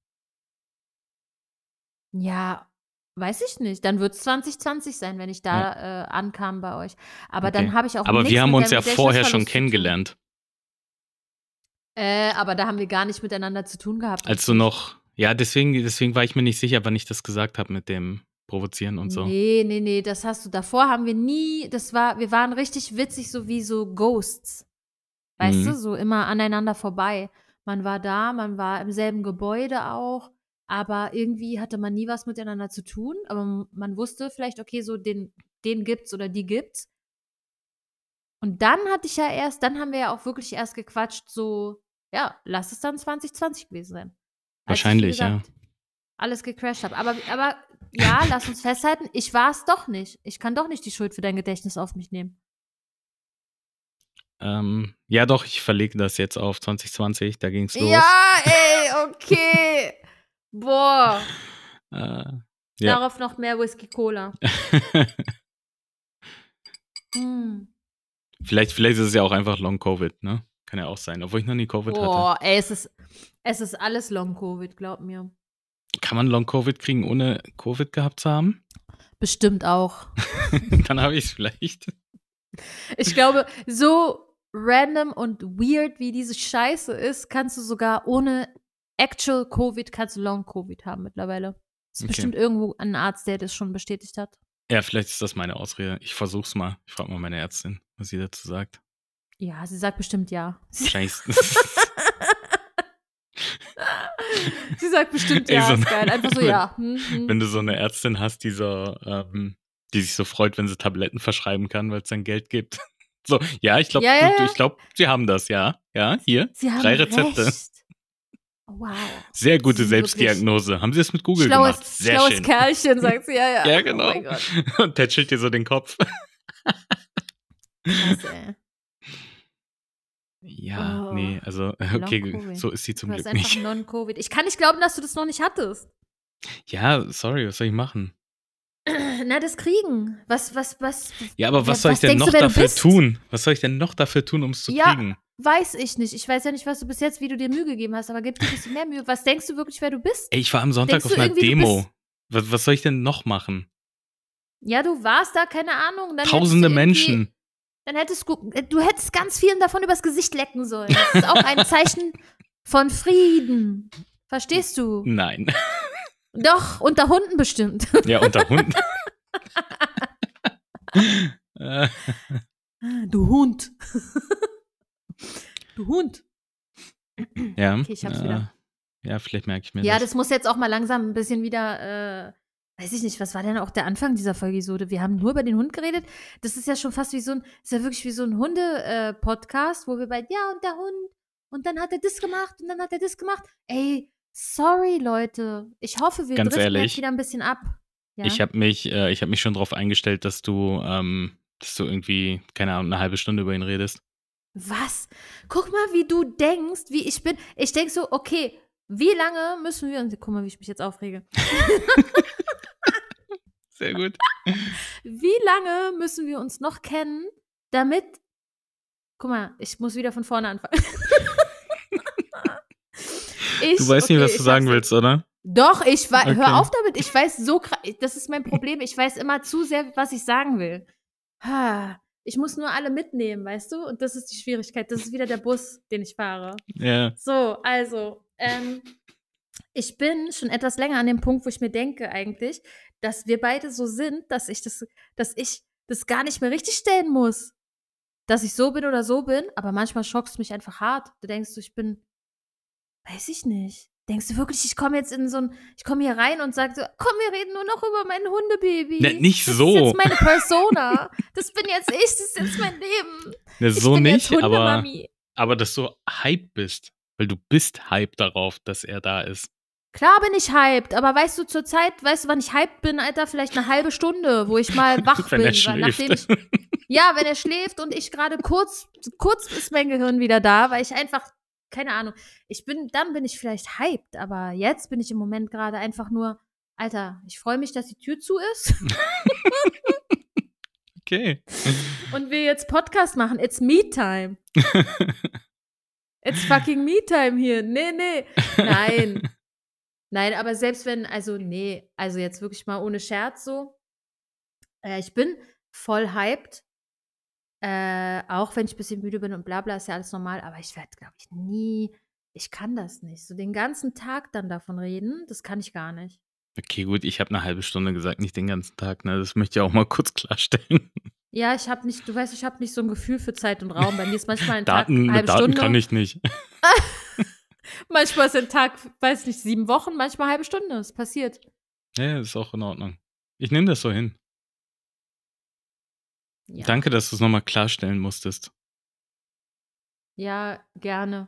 S1: Ja, weiß ich nicht. Dann wird es 2020 sein, wenn ich da äh, ankam bei euch. Aber
S2: Okay.
S1: dann habe ich auch
S2: Aber wir haben uns ja vorher schon kennengelernt.
S1: Äh, aber da haben wir gar nicht miteinander zu tun gehabt.
S2: Als du noch, ja, deswegen, deswegen war ich mir nicht sicher, wann ich das gesagt habe mit dem Provozieren und so.
S1: Nee, nee, nee, das hast du. Davor haben wir nie, das war, wir waren richtig witzig, so wie so Ghosts. Weißt
S2: Mhm.
S1: du, so immer aneinander vorbei. Man war da, man war im selben Gebäude auch, aber irgendwie hatte man nie was miteinander zu tun. Aber man wusste vielleicht, okay, so den, den gibt's oder die gibt's. Und dann hatte ich ja erst, dann haben wir ja auch wirklich erst gequatscht, so, ja, lass es dann 2020 gewesen sein.
S2: Wahrscheinlich, ja.
S1: gesagt, Alles gecrashed habe. Aber, aber ja, lass uns festhalten, ich war es doch nicht. Ich kann doch nicht die Schuld für dein Gedächtnis auf mich nehmen.
S2: Ähm, ja, doch, ich verlege das jetzt auf 2020, da ging's los.
S1: Ja, ey, okay. Boah.
S2: Äh, Ja.
S1: Darauf noch mehr Whisky Cola. Mm.
S2: vielleicht, vielleicht ist es ja auch einfach Long Covid, ne? Kann ja auch sein, obwohl ich noch nie Covid hatte.
S1: Boah, ey, es ist, es ist alles Long Covid, glaub mir.
S2: Kann man Long Covid kriegen, ohne Covid gehabt zu haben?
S1: Bestimmt auch.
S2: Dann habe ich es vielleicht.
S1: Ich glaube, so random und weird wie diese Scheiße ist, kannst du sogar ohne Actual Covid, kannst du Long Covid haben mittlerweile. Es ist
S2: Okay.
S1: bestimmt irgendwo ein Arzt, der das schon bestätigt hat.
S2: Ja, vielleicht ist das meine Ausrede. Ich versuch's mal. Ich frage mal meine Ärztin, was sie dazu sagt.
S1: Ja, sie sagt bestimmt ja.
S2: Wahrscheinlich.
S1: sie sagt bestimmt
S2: Ey,
S1: ja,
S2: so
S1: ist geil. Einfach so ja. Hm, hm.
S2: wenn du so eine Ärztin hast, die so, ähm, die sich so freut, wenn sie Tabletten verschreiben kann, weil es dann Geld gibt. So, ja, ich glaube,
S1: Ja, ja, ja.
S2: ich glaube, sie haben das, ja. Ja, hier.
S1: Sie haben
S2: drei Rezepte.
S1: Recht. Wow.
S2: Sehr gute Selbstdiagnose. Haben sie das mit Google
S1: Schlaues,
S2: gemacht? Sehr
S1: schlaues
S2: schön.
S1: Kerlchen, sagt sie. Ja, ja.
S2: Ja, genau.
S1: Oh.
S2: Und tätschelt dir so den Kopf.
S1: Krass, ey.
S2: Ja,
S1: Oh,
S2: nee, also, okay, so ist sie zum
S1: Du hast
S2: Glück
S1: einfach
S2: nicht.
S1: Non-Covid. Ich kann nicht glauben, dass du das noch nicht hattest.
S2: Ja, sorry, was soll ich machen?
S1: Na, das Kriegen. Was, was, was?
S2: Ja, aber was
S1: Ja,
S2: soll
S1: was
S2: ich denn noch
S1: du
S2: dafür
S1: bist?
S2: tun? Was soll ich denn noch dafür tun, um es zu
S1: Ja,
S2: kriegen?
S1: Weiß ich nicht. Ich weiß ja nicht, was du bis jetzt, wie du dir Mühe gegeben hast, aber gib dir ein bisschen mehr Mühe. Was denkst du wirklich, wer du bist?
S2: Ey, ich war am Sonntag
S1: Denkst
S2: auf einer Demo. Was, was soll ich denn noch machen?
S1: Ja, du warst da, keine Ahnung.
S2: Tausende Menschen.
S1: Dann hättest du, äh, du hättest ganz vielen davon übers Gesicht lecken sollen. Das ist auch ein Zeichen von Frieden. Verstehst du?
S2: Nein.
S1: Doch, unter Hunden bestimmt.
S2: Ja, unter Hunden.
S1: Du Hund. Du Hund.
S2: ja.
S1: Okay, ich hab's
S2: äh,
S1: wieder.
S2: Ja, vielleicht merke ich mir
S1: Ja,
S2: das.
S1: das muss jetzt auch mal langsam ein bisschen wieder, äh, weiß ich nicht, was war denn auch der Anfang dieser Folge so? Wir haben nur über den Hund geredet. Das ist ja schon fast wie so ein, ist ja wirklich wie so ein Hunde-Podcast, wo wir bei, ja, und der Hund, und dann hat er das gemacht, und dann hat er das gemacht. Ey, sorry, Leute. Ich hoffe, wir
S2: Ganz
S1: driften
S2: ehrlich,
S1: jetzt wieder ein bisschen ab. Ja?
S2: Ich habe mich, äh, ich hab mich schon darauf eingestellt, dass du, ähm, dass du irgendwie, keine Ahnung, eine halbe Stunde über ihn redest.
S1: Was? Guck mal, wie du denkst, wie ich bin. Ich denk so, okay, wie lange müssen wir uns. Guck mal, wie ich mich jetzt aufrege.
S2: Sehr gut.
S1: Wie lange müssen wir uns noch kennen, damit. Guck mal, ich muss wieder von vorne anfangen. ich,
S2: Du weißt nicht,
S1: okay,
S2: was du sagen willst, oder?
S1: Doch, ich weiß.
S2: Okay.
S1: Hör auf damit. Ich weiß so krass. Das ist mein Problem. Ich weiß immer zu sehr, was ich sagen will. Ha, Ich muss nur alle mitnehmen, weißt du? Und das ist die Schwierigkeit. Das ist wieder der Bus, den ich fahre.
S2: Ja.
S1: So, also, ähm, ich bin schon etwas länger an dem Punkt, wo ich mir denke eigentlich, dass wir beide so sind, dass ich das, dass ich das gar nicht mehr richtig stellen muss. Dass ich so bin oder so bin, aber manchmal schockst du mich einfach hart. Du denkst, ich bin, weiß ich nicht. Denkst du wirklich, ich komme jetzt in so ein, ich komme hier rein und sage so, komm, wir reden nur noch über mein Hundebaby.
S2: Ne, nicht
S1: das
S2: so.
S1: ist jetzt meine Persona. Das bin jetzt ich, das ist jetzt mein Leben.
S2: Ne, so nicht, aber, aber dass du hype bist. Weil du bist hype darauf, dass er da ist.
S1: Klar bin ich hyped, aber weißt du, zur Zeit, weißt du, wann ich hyped bin, Alter? Vielleicht eine halbe Stunde, wo ich mal wach bin. weil nachdem ich, ja, wenn er schläft und ich gerade kurz, kurz ist mein Gehirn wieder da, weil ich einfach, keine Ahnung, ich bin, dann bin ich vielleicht hyped, aber jetzt bin ich im Moment gerade einfach nur Alter, ich freue mich, dass die Tür zu ist
S2: Okay.
S1: und wir jetzt Podcast machen. It's me time. It's fucking me time hier. Nee, nee. Nein. Nein, aber selbst wenn, also nee, also jetzt wirklich mal ohne Scherz so. Äh, ich bin voll hyped. Äh, auch wenn ich ein bisschen müde bin und bla bla, ist ja alles normal, aber ich werde, glaube ich, nie, ich kann das nicht. So den ganzen Tag dann davon reden, das kann ich gar nicht.
S2: Okay, gut, ich habe eine halbe Stunde gesagt, nicht den ganzen Tag, ne? Das möchte ich auch mal kurz klarstellen.
S1: Ja, ich habe nicht, du weißt, ich habe nicht so ein Gefühl für Zeit und Raum. Bei mir ist manchmal ein
S2: Daten,
S1: Tag eine
S2: mit
S1: halbe
S2: Daten
S1: Stunde.
S2: kann ich nicht.
S1: manchmal ist ein Tag, weiß nicht, sieben Wochen, manchmal eine halbe Stunde. Es passiert.
S2: Ja, ist auch in Ordnung. Ich nehme das so hin.
S1: Ja.
S2: Danke, dass du es nochmal klarstellen musstest.
S1: Ja, gerne.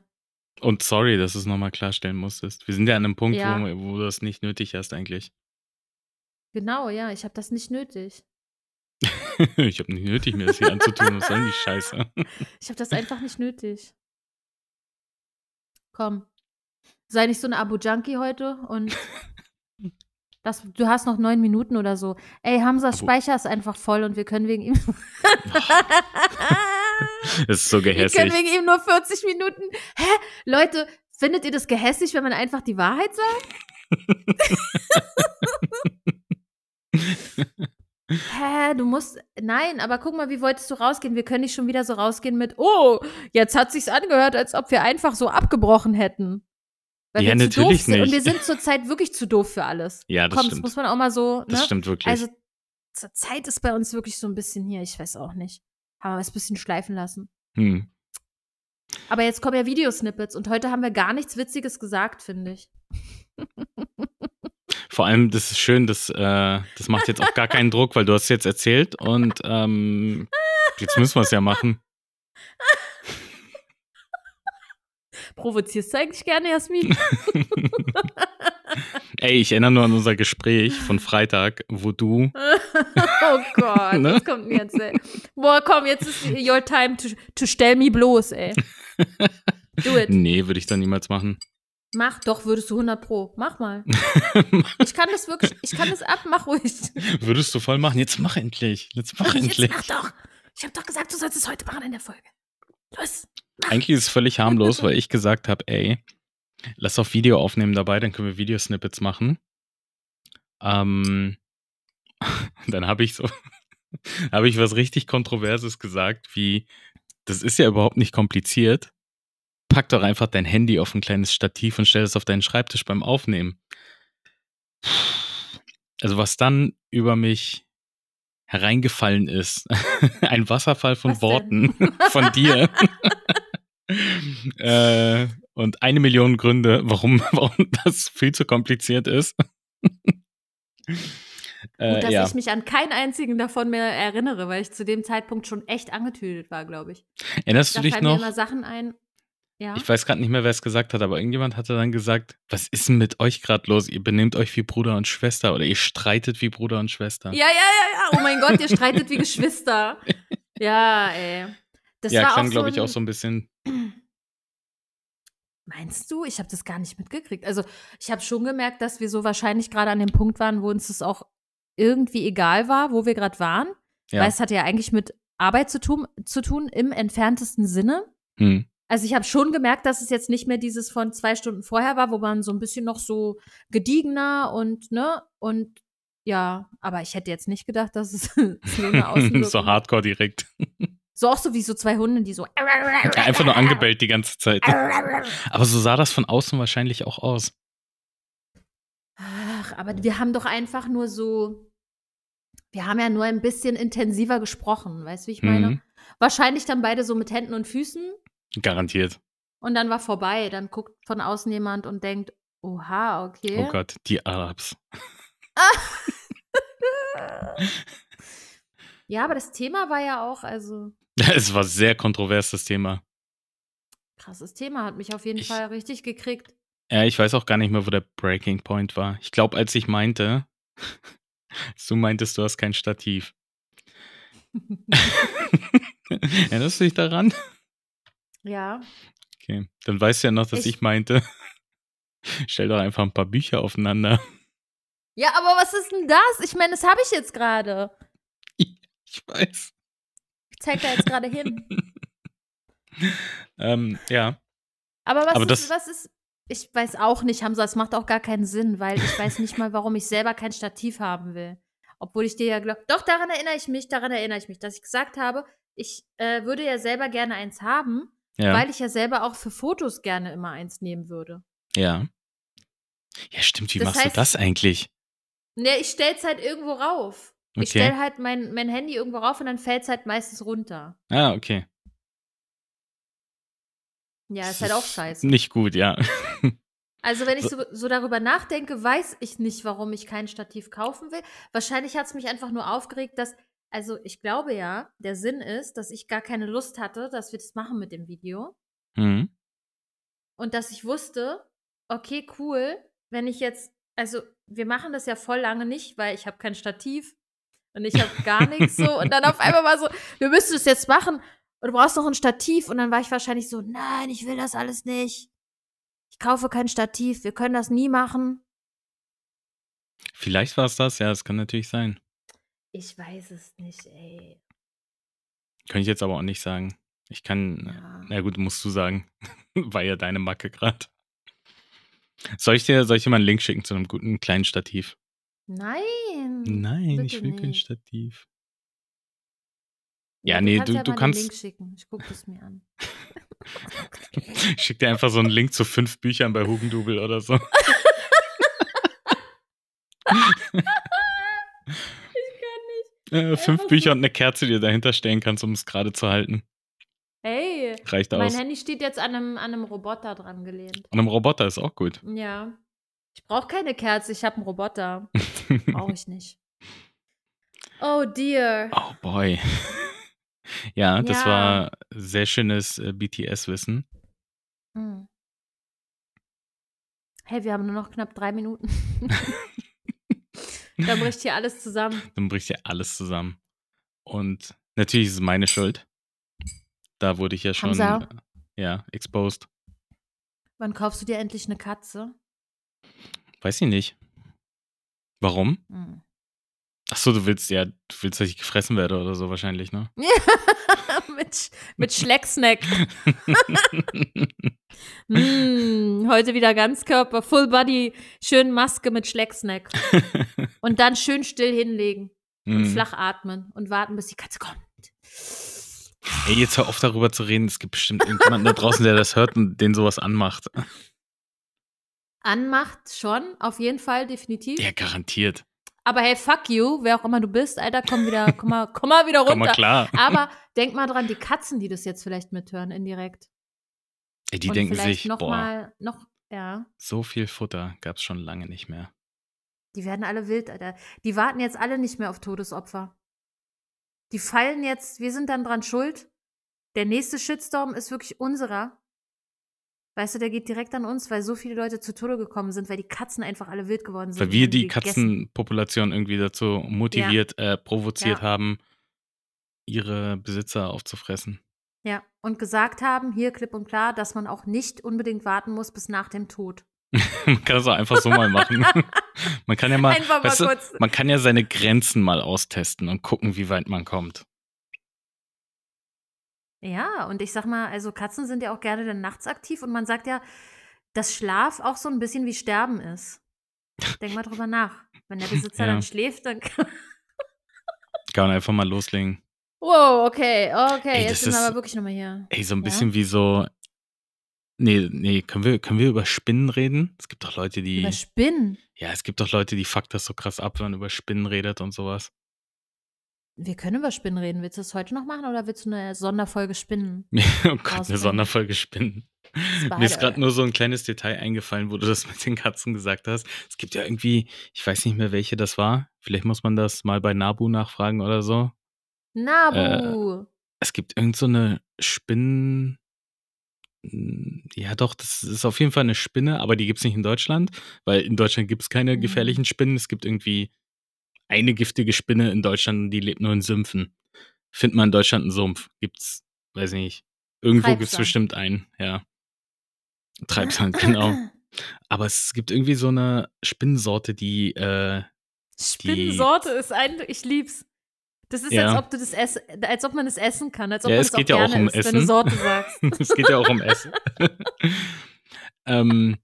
S2: Und sorry, dass du es nochmal klarstellen musstest. Wir sind ja an einem Punkt,
S1: Ja.
S2: wo, wo du das nicht nötig hast eigentlich.
S1: Genau, ja, ich habe das nicht nötig.
S2: ich habe nicht nötig, mir das hier anzutun. Was soll die Scheiße?
S1: Ich habe das einfach nicht nötig. Komm. Sei nicht so ein Abo-Junkie heute und das, du hast noch neun Minuten oder so. Ey, Hamzas
S2: Abo-
S1: Speicher ist einfach voll und wir können wegen ihm.
S2: Das ist so
S1: wir können
S2: gehässig.
S1: wegen ihm nur 40 Minuten. Hä? Leute, findet ihr das gehässig, wenn man einfach die Wahrheit sagt? Hä, du musst. Nein, aber guck mal, wie wolltest du rausgehen? Wir können nicht schon wieder so rausgehen mit, oh, jetzt hat sich's angehört, als ob wir einfach so abgebrochen hätten. Weil
S2: Ja,
S1: wir zu doof
S2: natürlich
S1: sind. Und
S2: nicht.
S1: wir sind zurzeit wirklich zu doof für alles.
S2: Ja, das
S1: Komm, das
S2: stimmt.
S1: muss man auch mal so, ne?
S2: Das stimmt wirklich.
S1: Also, zur Zeit ist bei uns wirklich so ein bisschen hier, ich weiß auch nicht. Haben wir es ein bisschen schleifen lassen.
S2: hm.
S1: Aber jetzt kommen ja Videosnippets und heute haben wir gar nichts Witziges gesagt, finde ich.
S2: Vor allem, das ist schön, das, äh, das macht jetzt auch gar keinen Druck, weil du hast es jetzt erzählt und ähm, jetzt müssen wir es ja machen.
S1: Provozierst du eigentlich gerne, Jasmin?
S2: Ey, ich erinnere nur an unser Gespräch von Freitag, wo du,
S1: oh Gott,
S2: Ne?
S1: was kommt denn jetzt, ey? Boah, komm, jetzt ist your time to, to stell me bloß, ey. Do it.
S2: nee, würde ich dann niemals machen.
S1: Mach, doch, würdest du 100 pro. Mach mal. Ich kann das wirklich, ich kann das ab, mach ruhig.
S2: Würdest du voll machen? Jetzt mach endlich. Jetzt mach
S1: Jetzt
S2: endlich.
S1: mach doch. Ich hab doch gesagt, du sollst es heute machen in der Folge. Los.
S2: Eigentlich ist es völlig harmlos, weil ich gesagt habe, ey, lass auf Video aufnehmen dabei, dann können wir Videosnippets machen. Ähm, dann habe ich so, habe ich was richtig Kontroverses gesagt, wie, das ist ja überhaupt nicht kompliziert. Pack doch einfach dein Handy auf ein kleines Stativ und stell es auf deinen Schreibtisch beim Aufnehmen. Also was dann über mich hereingefallen ist, ein Wasserfall von
S1: Was denn?
S2: Worten von dir. äh, und eine Million Gründe, warum, warum das viel zu kompliziert ist. äh,
S1: Gut, dass
S2: ja.
S1: ich mich an keinen einzigen davon mehr erinnere, weil ich zu dem Zeitpunkt schon echt angetüdelt war, glaube ich.
S2: Erinnerst
S1: Da
S2: du dich
S1: fallen mir
S2: noch?
S1: immer Sachen ein. Ja.
S2: Ich weiß gerade nicht mehr, wer es gesagt hat, aber irgendjemand hatte dann gesagt, was ist denn mit euch gerade los? Ihr benehmt euch wie Bruder und Schwester oder ihr streitet wie Bruder und Schwester.
S1: Ja, ja, ja, ja. Oh mein Gott, ihr streitet wie Geschwister. Ja, ey. Das
S2: ja klang,
S1: auch so
S2: glaube ich, auch so ein bisschen.
S1: Meinst du? Ich habe das gar nicht mitgekriegt. Also, ich habe schon gemerkt, dass wir so wahrscheinlich gerade an dem Punkt waren, wo uns das auch irgendwie egal war, wo wir gerade waren.
S2: Ja.
S1: Weil es hat ja eigentlich mit Arbeit zu tun, zu tun im entferntesten Sinne.
S2: Hm.
S1: Also ich habe schon gemerkt, dass es jetzt nicht mehr dieses von zwei Stunden vorher war, wo man so ein bisschen noch so gediegener und ne und ja, aber ich hätte jetzt nicht gedacht, dass es so eine Außenwirkung
S2: so hardcore direkt.
S1: So auch so wie so zwei Hunde, die so
S2: Ja, einfach nur angebellt die ganze Zeit. Aber so sah das von außen wahrscheinlich auch aus.
S1: Ach, aber wir haben doch einfach nur so, wir haben ja nur ein bisschen intensiver gesprochen, weißt du, wie ich meine?
S2: Mhm.
S1: Wahrscheinlich dann beide so mit Händen und Füßen
S2: Garantiert.
S1: und dann war vorbei. Dann guckt von außen jemand und denkt, oha, okay.
S2: Oh Gott, die Arabs.
S1: Ja, aber das Thema war ja auch, also
S2: Es war sehr kontrovers, das Thema.
S1: krasses Thema, hat mich auf jeden
S2: Ich-
S1: Fall richtig gekriegt.
S2: Ja, ich weiß auch gar nicht mehr, wo der Breaking Point war. Ich glaube, als ich meinte, als du meintest, du hast kein Stativ. Erinnerst du dich daran?
S1: ja,
S2: Okay. Dann weißt du ja noch, dass ich,
S1: Ich-
S2: meinte, stell doch einfach ein paar Bücher aufeinander.
S1: Ja, aber was ist denn das? Ich meine, das habe ich jetzt gerade.
S2: Ich weiß.
S1: Ich zeig da jetzt gerade hin.
S2: ähm, ja.
S1: Aber was
S2: Aber
S1: ist,
S2: das-
S1: was ist. Ich weiß auch nicht, Hamza, es macht auch gar keinen Sinn, weil ich weiß nicht mal, warum ich selber kein Stativ haben will. Obwohl ich dir ja glaube. Doch, daran erinnere ich mich, daran erinnere ich mich, dass ich gesagt habe, ich äh, würde ja selber gerne eins haben,
S2: Ja.
S1: weil ich ja selber auch für Fotos gerne immer eins nehmen würde.
S2: ja. Ja, stimmt. Wie
S1: Das
S2: machst du
S1: heißt-
S2: das eigentlich?
S1: Ne, ich stell's halt irgendwo rauf. Ich
S2: Okay.
S1: stell halt mein, mein Handy irgendwo rauf und dann fällt's halt meistens runter.
S2: Ah, okay.
S1: Ja,
S2: Das
S1: ist halt auch scheiße.
S2: Nicht gut, ja.
S1: Also, wenn ich so, so darüber nachdenke, weiß ich nicht, warum ich kein Stativ kaufen will. Wahrscheinlich hat es mich einfach nur aufgeregt, dass, also ich glaube ja, der Sinn ist, dass ich gar keine Lust hatte, dass wir das machen mit dem Video.
S2: Mhm.
S1: Und dass ich wusste, okay, cool, wenn ich jetzt, also wir machen das ja voll lange nicht, weil ich habe kein Stativ und ich habe gar nichts so. Und dann auf einmal war so, wir müssen das jetzt machen und du brauchst noch ein Stativ. Und dann war ich wahrscheinlich so, nein, ich will das alles nicht. Ich kaufe kein Stativ, wir können das nie machen.
S2: Vielleicht war es das, ja, das kann natürlich sein.
S1: Ich weiß es nicht, ey.
S2: Kann ich jetzt aber auch nicht sagen. Ich kann,
S1: Ja.
S2: na gut, musst du sagen. War ja deine Macke gerade. Soll ich dir, soll ich dir mal einen Link schicken zu einem guten kleinen Stativ?
S1: Nein.
S2: Nein, ich will kein
S1: nicht.
S2: Stativ. Ja, nee, du-
S1: ja
S2: du
S1: mal den
S2: kannst-
S1: Link schicken. Ich gucke es mir an.
S2: Ich schick dir einfach so einen Link zu fünf Büchern bei Hugendubel oder so.
S1: Ich
S2: Äh, fünf
S1: Einfach so-
S2: Bücher und eine Kerze, die du dahinter stellen kannst, um es gerade zu halten.
S1: kann nicht. Ey,
S2: Reicht
S1: mein
S2: aus.
S1: Handy steht jetzt an einem, an einem Roboter dran gelehnt.
S2: Und einem Roboter ist auch gut.
S1: Ja. Ich brauche keine Kerze, ich habe einen Roboter. Brauche ich nicht. Oh dear.
S2: Oh boy. ja, das
S1: Ja.
S2: war sehr schönes äh, BTS-Wissen.
S1: Hm. Hey, wir haben nur noch knapp drei Minuten. Dann bricht hier alles zusammen.
S2: Dann bricht ja alles zusammen. Und natürlich ist es meine Schuld. Da wurde ich ja schon,
S1: Hamza?
S2: äh, ja, exposed.
S1: Wann kaufst du dir endlich eine Katze?
S2: Weiß ich nicht. Warum?
S1: Hm.
S2: Ach so, du willst ja, du willst, dass ich gefressen werde oder so wahrscheinlich, ne?
S1: mit, mit Schlecksnack. Mm, heute wieder Ganzkörper, Full Body, schön Maske mit Schlecksnack. Und dann schön still hinlegen und
S2: Mm.
S1: flach atmen und warten, bis die Katze kommt.
S2: Ey, jetzt hör auf darüber zu reden. Es gibt bestimmt irgendjemanden da draußen, der das hört und den sowas anmacht.
S1: Anmacht schon, auf jeden Fall, definitiv.
S2: Ja, garantiert.
S1: Aber hey, fuck you, wer auch immer du bist, Alter, komm wieder, komm mal, komm mal wieder
S2: Komm mal
S1: runter.
S2: klar.
S1: Aber denk mal dran, die Katzen, die das jetzt vielleicht mithören, indirekt.
S2: Ey, die
S1: und
S2: denken sich,
S1: noch
S2: boah,
S1: mal, noch, ja.
S2: so viel Futter gab's schon lange nicht mehr.
S1: Die werden alle wild, Alter. Die warten jetzt alle nicht mehr auf Todesopfer. Die fallen jetzt, wir sind dann dran schuld. Der nächste Shitstorm ist wirklich unserer. Weißt du, der geht direkt an uns, weil so viele Leute zu Tode gekommen sind, weil die Katzen einfach alle wild geworden sind.
S2: Weil wir die. Katzenpopulation irgendwie dazu motiviert, äh, provoziert
S1: Ja.
S2: haben, ihre Besitzer aufzufressen.
S1: Ja, und gesagt haben, hier klipp und klar, dass man auch nicht unbedingt warten muss bis nach dem Tod.
S2: Man kann das auch einfach so mal machen. man kann ja mal,
S1: mal
S2: weißt du, man kann ja seine Grenzen mal austesten und gucken, wie weit man kommt.
S1: Ja, und ich sag mal, also Katzen sind ja auch gerne dann nachts aktiv und man sagt ja, dass Schlaf auch so ein bisschen wie Sterben ist. Denk mal drüber nach. Wenn der Besitzer
S2: Ja.
S1: dann schläft, dann.
S2: Kann man einfach mal loslegen.
S1: wow, okay, okay,
S2: Ey,
S1: jetzt
S2: das
S1: sind wir
S2: ist-
S1: aber wirklich nochmal hier.
S2: Ey, so ein
S1: Ja?
S2: bisschen wie so. Nee, nee, können wir, können wir über Spinnen reden? Es gibt doch Leute, die.
S1: Über Spinnen.
S2: Ja, es gibt doch Leute, die fuckt das so krass ab, wenn man über Spinnen redet und sowas.
S1: Wir können über Spinnen reden. Willst du das heute noch machen oder willst du eine Sonderfolge Spinnen?
S2: oh Gott, eine. Sonderfolge Spinnen. Mir ist gerade nur so ein kleines Detail eingefallen, wo du das mit den Katzen gesagt hast. Es gibt ja irgendwie, ich weiß nicht mehr, welche das war. Vielleicht muss man das mal bei Nabu nachfragen oder so.
S1: Nabu.
S2: Es gibt irgend so eine Spinnen. Ja, doch, das ist auf jeden Fall eine Spinne, aber die gibt es nicht in Deutschland, weil in Deutschland gibt es keine
S1: Mhm.
S2: gefährlichen Spinnen. Es gibt irgendwie eine giftige Spinne in Deutschland und die lebt nur in Sümpfen. Findet man in Deutschland einen Sumpf? Gibt's, weiß ich nicht. Irgendwo gibt es
S1: Treibsand.
S2: bestimmt einen, ja. Treibsand, genau. Aber es gibt irgendwie so eine Spinnensorte, die, äh,
S1: Spinnensorte ist ein, ich lieb's. Das ist, als
S2: Ja.
S1: ob du das ess, als ob man es essen kann, als ob
S2: Ja,
S1: man
S2: es
S1: es auch
S2: geht ja auch um
S1: isst, wenn du
S2: Essen.
S1: Sorte sagst.
S2: es geht ja auch um Essen. ähm,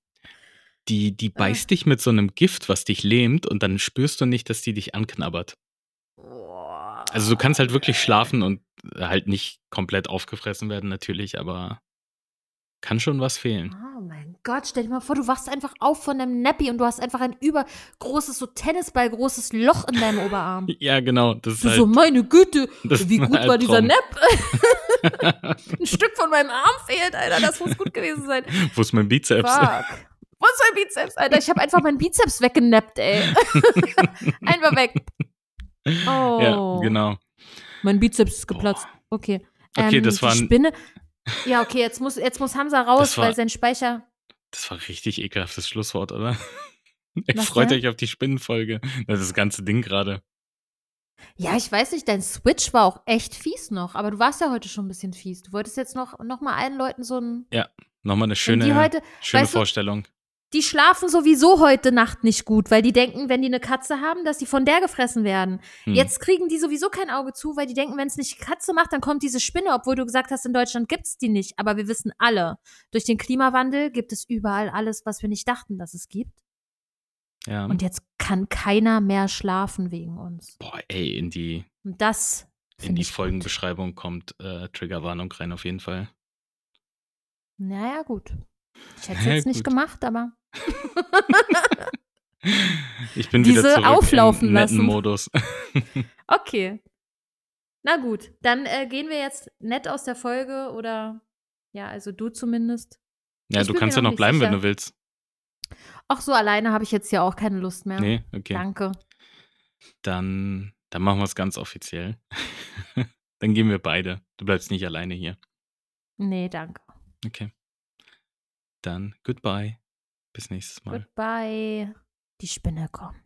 S2: die, die
S1: Ah.
S2: beißt dich mit so einem Gift, was dich lähmt, und dann spürst du nicht, dass die dich anknabbert. Also du kannst halt wirklich schlafen und halt nicht komplett aufgefressen werden, natürlich, aber kann schon was fehlen.
S1: Oh mein Gott, stell dir mal vor, du wachst einfach auf von deinem Nappy und du hast einfach ein übergroßes, so Tennisball großes Loch in deinem Oberarm.
S2: Ja, genau. Das ist
S1: Du
S2: halt,
S1: so, meine Güte, wie gut war dieser. Nap? ein Stück von meinem Arm fehlt, Alter, das muss gut gewesen sein.
S2: Wo ist mein Bizeps?
S1: Fuck. Wo ist mein Bizeps, Alter? Ich habe einfach meinen Bizeps weggenappt, ey. einfach weg. Oh.
S2: Ja, genau.
S1: Mein Bizeps ist geplatzt. Okay.
S2: Okay,
S1: Ähm,
S2: das war ein-
S1: Spinne. Ja, okay, jetzt muss, jetzt muss Hamza raus,
S2: Das war-
S1: weil sein Speicher.
S2: Das war richtig ekelhaftes Schlusswort, oder? Ey, freut
S1: denn?
S2: euch auf die Spinnenfolge. Das ist das ganze Ding gerade.
S1: Ja, ich weiß nicht, dein Switch war auch echt fies noch, aber du warst ja heute schon ein bisschen fies. Du wolltest jetzt noch, noch mal allen Leuten so ein.
S2: Nochmal eine schöne,
S1: die heute,
S2: schöne
S1: weißt du-
S2: Vorstellung.
S1: Die schlafen sowieso heute Nacht nicht gut, weil die denken, wenn die eine Katze haben, dass die von der gefressen werden.
S2: Hm.
S1: Jetzt kriegen die sowieso kein Auge zu, weil die denken, wenn es nicht Katze macht, dann kommt diese Spinne, obwohl du gesagt hast, in Deutschland gibt's die nicht. Aber wir wissen alle, durch den Klimawandel gibt es überall alles, was wir nicht dachten, dass es gibt.
S2: Ja.
S1: Und jetzt kann keiner mehr schlafen wegen uns.
S2: Boah, ey, in die,
S1: Und das
S2: in die
S1: ich gut.
S2: Folgenbeschreibung kommt äh, Triggerwarnung rein auf jeden Fall.
S1: Naja, gut. Ich hätte es
S2: Ja,
S1: jetzt nicht
S2: gut.
S1: gemacht, aber
S2: Ich bin
S1: Diese
S2: wieder zurück
S1: auflaufen
S2: im netten
S1: lassen.
S2: Modus.
S1: okay. Na gut, dann äh, gehen wir jetzt nett aus der Folge oder ja, also du zumindest.
S2: Ja,
S1: Ich
S2: du kannst ja
S1: noch
S2: bleiben, wenn
S1: sicher.
S2: du willst.
S1: Ach so, alleine habe ich jetzt ja auch keine Lust mehr.
S2: Nee, okay.
S1: Danke.
S2: Dann, dann machen wir es ganz offiziell. dann gehen wir beide. Du bleibst nicht alleine hier.
S1: Nee, danke.
S2: Okay. Dann goodbye. Bis nächstes Mal.
S1: Goodbye. Die Spinne kommt.